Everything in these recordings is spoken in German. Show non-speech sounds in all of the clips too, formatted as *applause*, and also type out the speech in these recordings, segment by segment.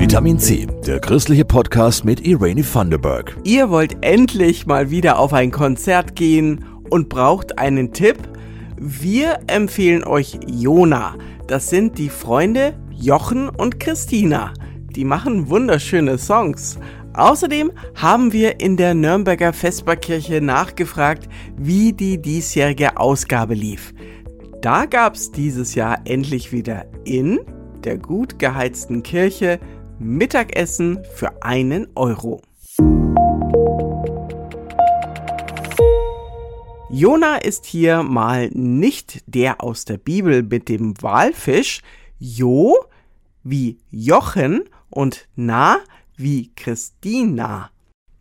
Vitamin C, der christliche Podcast mit Irene Thunderberg. Ihr wollt endlich mal wieder auf ein Konzert gehen und braucht einen Tipp? Wir empfehlen euch Jona. Das sind die Freunde Jochen und Christina. Die machen wunderschöne Songs. Außerdem haben wir in der Nürnberger Vesperkirche nachgefragt, wie die diesjährige Ausgabe lief. Da gab es dieses Jahr endlich wieder in der gut geheizten Kirche Mittagessen für einen Euro. Jona ist hier mal nicht der aus der Bibel mit dem Walfisch, Jo wie Jochen und Na wie Christina.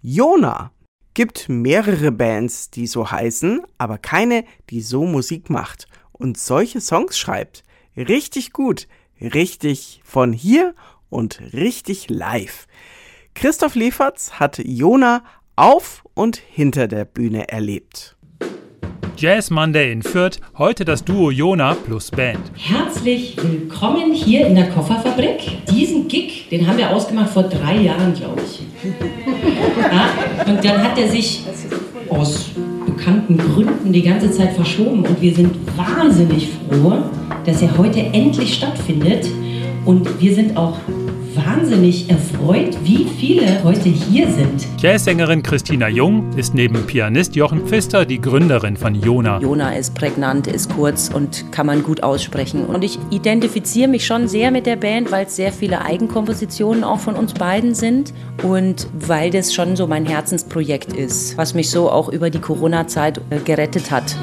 Jona gibt mehrere Bands, die so heißen, aber keine, die so Musik macht und solche Songs schreibt. Richtig gut, richtig von hier und richtig live. Christoph Lieferts hat Jona auf und hinter der Bühne erlebt. Jazz Monday in Fürth, heute das Duo Jona plus Band. Herzlich willkommen hier in der Kofferfabrik. Diesen Gig, den haben wir ausgemacht vor drei Jahren, glaube ich. *laughs* Ja, und dann hat er sich aus bekannten Gründen die ganze Zeit verschoben und wir sind wahnsinnig froh, dass er heute endlich stattfindet. Und wir sind auch wahnsinnig erfreut, wie viele heute hier sind. Jazzsängerin Christina Jung ist neben Pianist Jochen Pfister die Gründerin von Jona. Jona ist prägnant, ist kurz und kann man gut aussprechen. Und ich identifiziere mich schon sehr mit der Band, weil es sehr viele Eigenkompositionen auch von uns beiden sind und weil das schon so mein Herzensprojekt ist, was mich so auch über die Corona-Zeit äh, gerettet hat.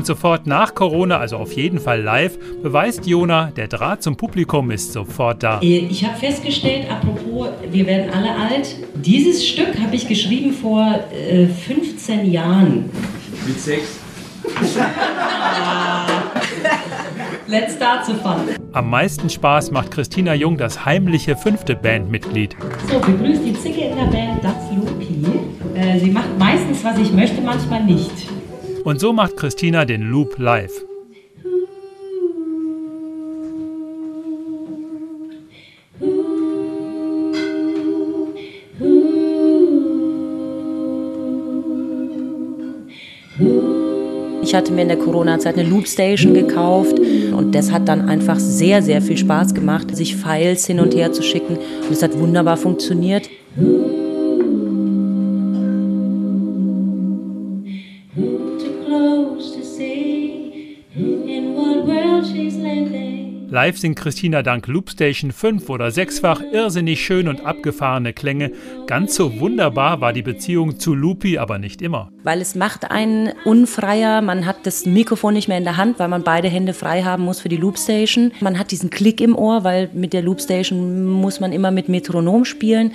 Und sofort nach Corona, also auf jeden Fall live, beweist Jona, der Draht zum Publikum ist sofort da. Ich habe festgestellt, apropos, wir werden alle alt, dieses Stück habe ich geschrieben vor äh, 15 Jahren. Mit sechs? *laughs* Let's start so fun. Am meisten Spaß macht Christina Jung das heimliche fünfte Bandmitglied. So, begrüßt die Zicke in der Band, das Lupi. Äh, sie macht meistens, was ich möchte, manchmal nicht. Und so macht Christina den Loop live. Ich hatte mir in der Corona-Zeit eine Loopstation gekauft und das hat dann einfach sehr, sehr viel Spaß gemacht, sich Files hin und her zu schicken und es hat wunderbar funktioniert. Live singt Christina dank Loopstation fünf- oder sechsfach irrsinnig schön und abgefahrene Klänge. Ganz so wunderbar war die Beziehung zu Loopy aber nicht immer. Weil es macht einen unfreier, man hat das Mikrofon nicht mehr in der Hand, weil man beide Hände frei haben muss für die Loopstation. Man hat diesen Klick im Ohr, weil mit der Loopstation muss man immer mit Metronom spielen.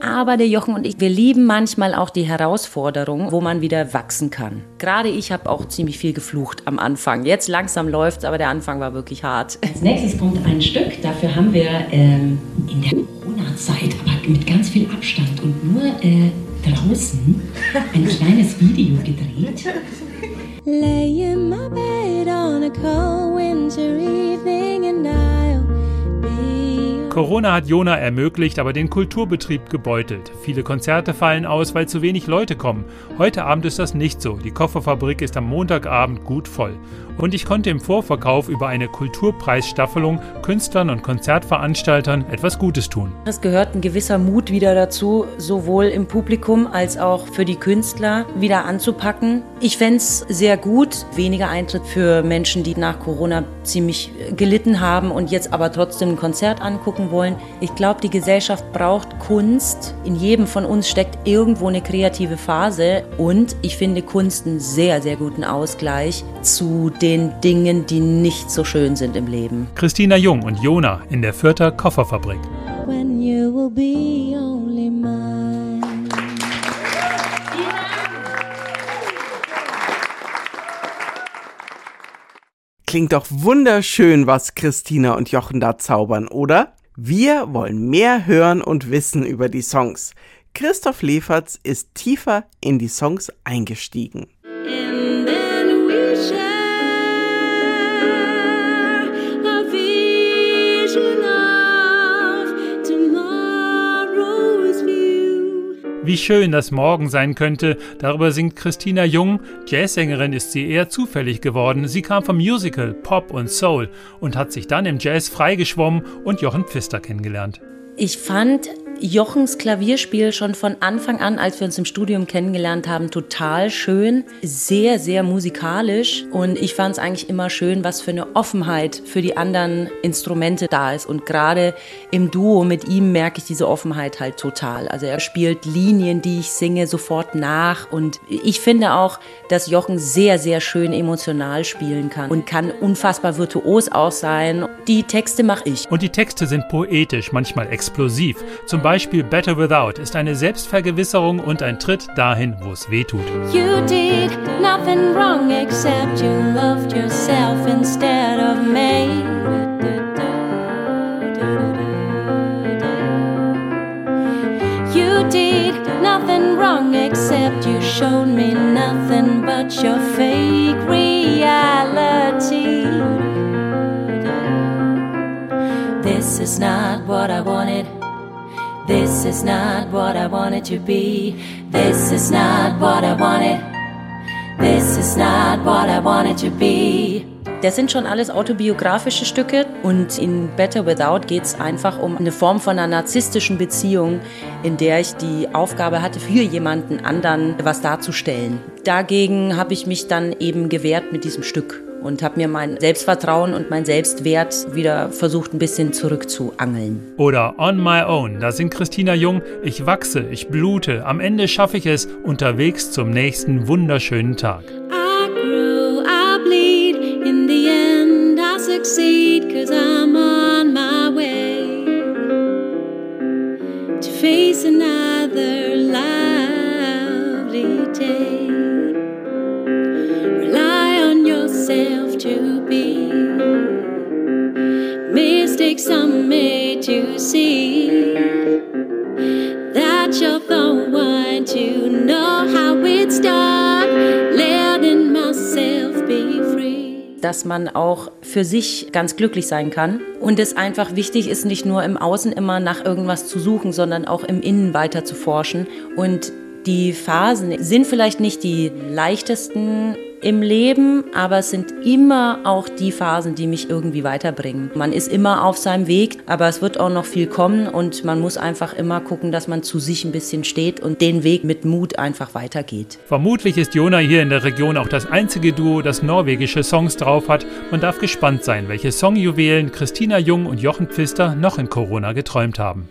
Aber der Jochen und ich, wir lieben manchmal auch die Herausforderung, wo man wieder wachsen kann. Gerade ich habe auch ziemlich viel geflucht am Anfang. Jetzt langsam läuft aber der Anfang war wirklich hart. Als nächstes kommt ein Stück, dafür haben wir ähm, in der Corona-Zeit, aber mit ganz viel Abstand und nur äh, draußen ein kleines Video gedreht. Lay in my bed on a cold winter evening and I'll be Corona hat Jona ermöglicht, aber den Kulturbetrieb gebeutelt. Viele Konzerte fallen aus, weil zu wenig Leute kommen. Heute Abend ist das nicht so. Die Kofferfabrik ist am Montagabend gut voll. Und ich konnte im Vorverkauf über eine Kulturpreisstaffelung Künstlern und Konzertveranstaltern etwas Gutes tun. Es gehört ein gewisser Mut wieder dazu, sowohl im Publikum als auch für die Künstler wieder anzupacken. Ich fände es sehr gut, weniger Eintritt für Menschen, die nach Corona ziemlich gelitten haben und jetzt aber trotzdem ein Konzert angucken wollen. Ich glaube, die Gesellschaft braucht Kunst. In jedem von uns steckt irgendwo eine kreative Phase und ich finde Kunst einen sehr, sehr guten Ausgleich zu den Dingen, die nicht so schön sind im Leben. Christina Jung und Jona in der Fürther Kofferfabrik. when you will be only mine. Klingt doch wunderschön, was Christina und Jochen da zaubern, oder? Wir wollen mehr hören und wissen über die Songs. Christoph Leferz ist tiefer in die Songs eingestiegen. Wie schön das morgen sein könnte, darüber singt Christina Jung. Jazzsängerin ist sie eher zufällig geworden. Sie kam vom Musical, Pop und Soul und hat sich dann im Jazz freigeschwommen und Jochen Pfister kennengelernt. Ich fand Jochens Klavierspiel schon von Anfang an, als wir uns im Studium kennengelernt haben, total schön, sehr, sehr musikalisch. Und ich fand es eigentlich immer schön, was für eine Offenheit für die anderen Instrumente da ist. Und gerade im Duo mit ihm merke ich diese Offenheit halt total. Also er spielt Linien, die ich singe, sofort nach. Und ich finde auch, dass Jochen sehr, sehr schön emotional spielen kann und kann unfassbar virtuos auch sein. Die Texte mache ich. Und die Texte sind poetisch, manchmal explosiv. Zum Beispiel Better Without ist eine Selbstvergewisserung und ein Tritt dahin, wo es weh tut. You did nothing wrong except you loved yourself instead of me. You did nothing wrong except you showed me nothing but your fake reality. This is not what I wanted. This is not what I wanted to be. This is not what I wanted. This is not what I wanted to be. Das sind schon alles autobiografische Stücke und in Better Without geht es einfach um eine Form von einer narzisstischen Beziehung, in der ich die Aufgabe hatte, für jemanden anderen was darzustellen. Dagegen habe ich mich dann eben gewehrt mit diesem Stück und habe mir mein Selbstvertrauen und mein Selbstwert wieder versucht ein bisschen zurückzuangeln. Oder On My Own, da singt Christina Jung, ich wachse, ich blute, am Ende schaffe ich es, unterwegs zum nächsten wunderschönen Tag. Dass man auch für sich ganz glücklich sein kann und es einfach wichtig ist, nicht nur im Außen immer nach irgendwas zu suchen, sondern auch im Innen weiter zu forschen. Und die Phasen sind vielleicht nicht die leichtesten im Leben, aber es sind immer auch die Phasen, die mich irgendwie weiterbringen. Man ist immer auf seinem Weg, aber es wird auch noch viel kommen und man muss einfach immer gucken, dass man zu sich ein bisschen steht und den Weg mit Mut einfach weitergeht. Vermutlich ist Jona hier in der Region auch das einzige Duo, das norwegische Songs drauf hat. Man darf gespannt sein, welche Songjuwelen Christina Jung und Jochen Pfister noch in Corona geträumt haben.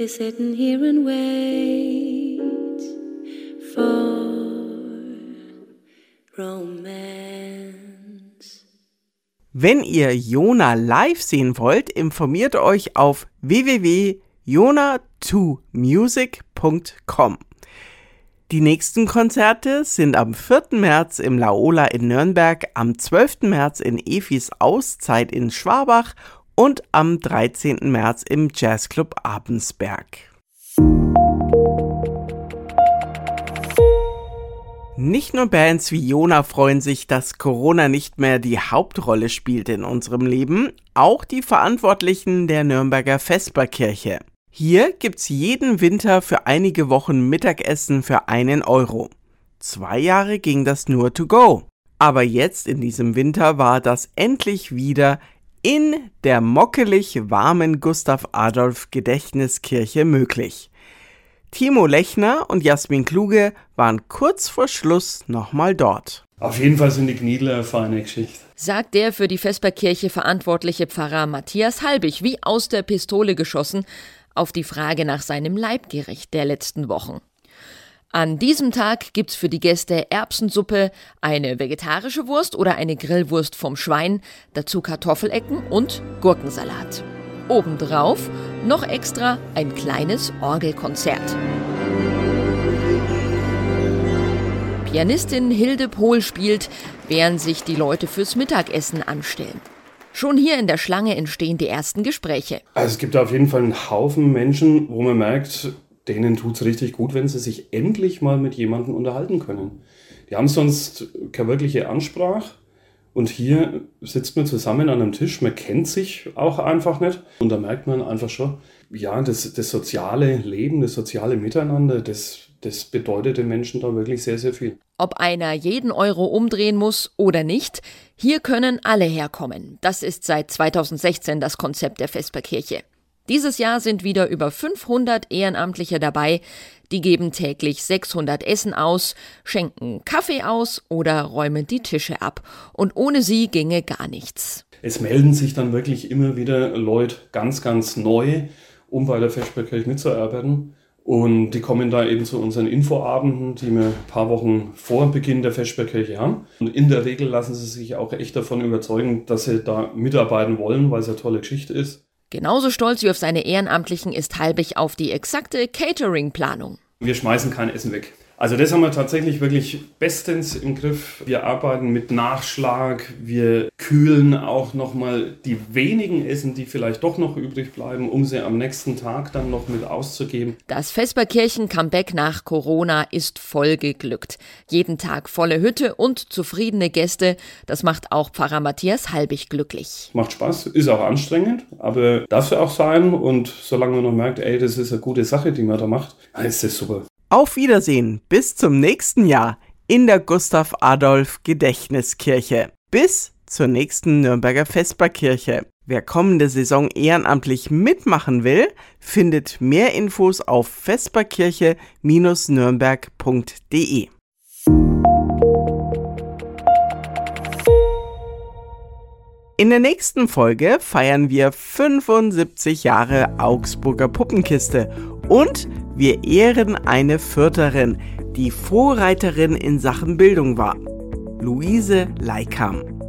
Is sitting here and wait for romance. Wenn ihr Jona live sehen wollt, informiert euch auf www.jona2music.com. Die nächsten Konzerte sind am 4. März im Laola in Nürnberg, am 12. März in Efis Auszeit in Schwabach und am 13. März im Jazzclub Abensberg. Nicht nur Bands wie Jona freuen sich, dass Corona nicht mehr die Hauptrolle spielt in unserem Leben, auch die Verantwortlichen der Nürnberger Vesperkirche. Hier gibt's jeden Winter für einige Wochen Mittagessen für einen Euro. Zwei Jahre ging das nur to go. Aber jetzt in diesem Winter war das endlich wieder in der mockelig warmen Gustav Adolf Gedächtniskirche möglich. Timo Lechner und Jasmin Kluge waren kurz vor Schluss nochmal dort. Auf jeden Fall sind die Kniedler eine feine Geschichte. sagt der für die Vesperkirche verantwortliche Pfarrer Matthias Halbig, wie aus der Pistole geschossen, auf die Frage nach seinem Leibgericht der letzten Wochen. An diesem Tag gibt's für die Gäste Erbsensuppe, eine vegetarische Wurst oder eine Grillwurst vom Schwein, dazu Kartoffelecken und Gurkensalat. Obendrauf noch extra ein kleines Orgelkonzert. Pianistin Hilde Pohl spielt, während sich die Leute fürs Mittagessen anstellen. Schon hier in der Schlange entstehen die ersten Gespräche. Also es gibt auf jeden Fall einen Haufen Menschen, wo man merkt, denen tut es richtig gut, wenn sie sich endlich mal mit jemandem unterhalten können. Die haben sonst keine wirkliche Ansprache. Und hier sitzt man zusammen an einem Tisch, man kennt sich auch einfach nicht. Und da merkt man einfach schon, ja, das, das soziale Leben, das soziale Miteinander, das, das bedeutet den Menschen da wirklich sehr, sehr viel. Ob einer jeden Euro umdrehen muss oder nicht, hier können alle herkommen. Das ist seit 2016 das Konzept der Vesperkirche. Dieses Jahr sind wieder über 500 Ehrenamtliche dabei. Die geben täglich 600 Essen aus, schenken Kaffee aus oder räumen die Tische ab. Und ohne sie ginge gar nichts. Es melden sich dann wirklich immer wieder Leute ganz, ganz neu, um bei der Vesperkirche mitzuarbeiten. Und die kommen da eben zu unseren Infoabenden, die wir ein paar Wochen vor Beginn der Vesperkirche haben. Und in der Regel lassen sie sich auch echt davon überzeugen, dass sie da mitarbeiten wollen, weil es eine tolle Geschichte ist. Genauso stolz wie auf seine Ehrenamtlichen ist Halbig auf die exakte Catering-Planung. Wir schmeißen kein Essen weg. Also das haben wir tatsächlich wirklich bestens im Griff. Wir arbeiten mit Nachschlag, wir kühlen auch nochmal die wenigen Essen, die vielleicht doch noch übrig bleiben, um sie am nächsten Tag dann noch mit auszugeben. Das Vesperkirchen-Comeback nach Corona ist voll geglückt. Jeden Tag volle Hütte und zufriedene Gäste. Das macht auch Pfarrer Matthias Halbig glücklich. Macht Spaß, ist auch anstrengend, aber darf ja auch sein. Und solange man noch merkt, ey, das ist eine gute Sache, die man da macht, dann ist das super. Auf Wiedersehen, bis zum nächsten Jahr in der Gustav Adolf Gedächtniskirche. Bis zur nächsten Nürnberger Vesperkirche. Wer kommende Saison ehrenamtlich mitmachen will, findet mehr Infos auf vesperkirche-nürnberg.de. In der nächsten Folge feiern wir 75 Jahre Augsburger Puppenkiste und wir ehren eine Fürterin, die Vorreiterin in Sachen Bildung war. Luise Leikam.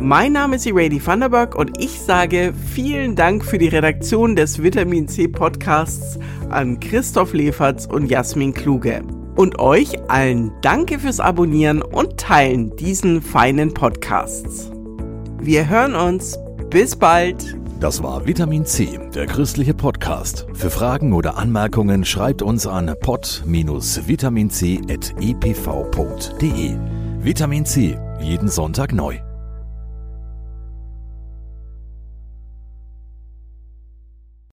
Mein Name ist Irady Vanderberg und ich sage vielen Dank für die Redaktion des Vitamin C Podcasts an Christoph Leferz und Jasmin Kluge. Und euch allen danke fürs Abonnieren und Teilen diesen feinen Podcasts. Wir hören uns. Bis bald. Das war Vitamin C, der christliche Podcast. Für Fragen oder Anmerkungen schreibt uns an pod-vitaminc.epv.de. Vitamin C, jeden Sonntag neu.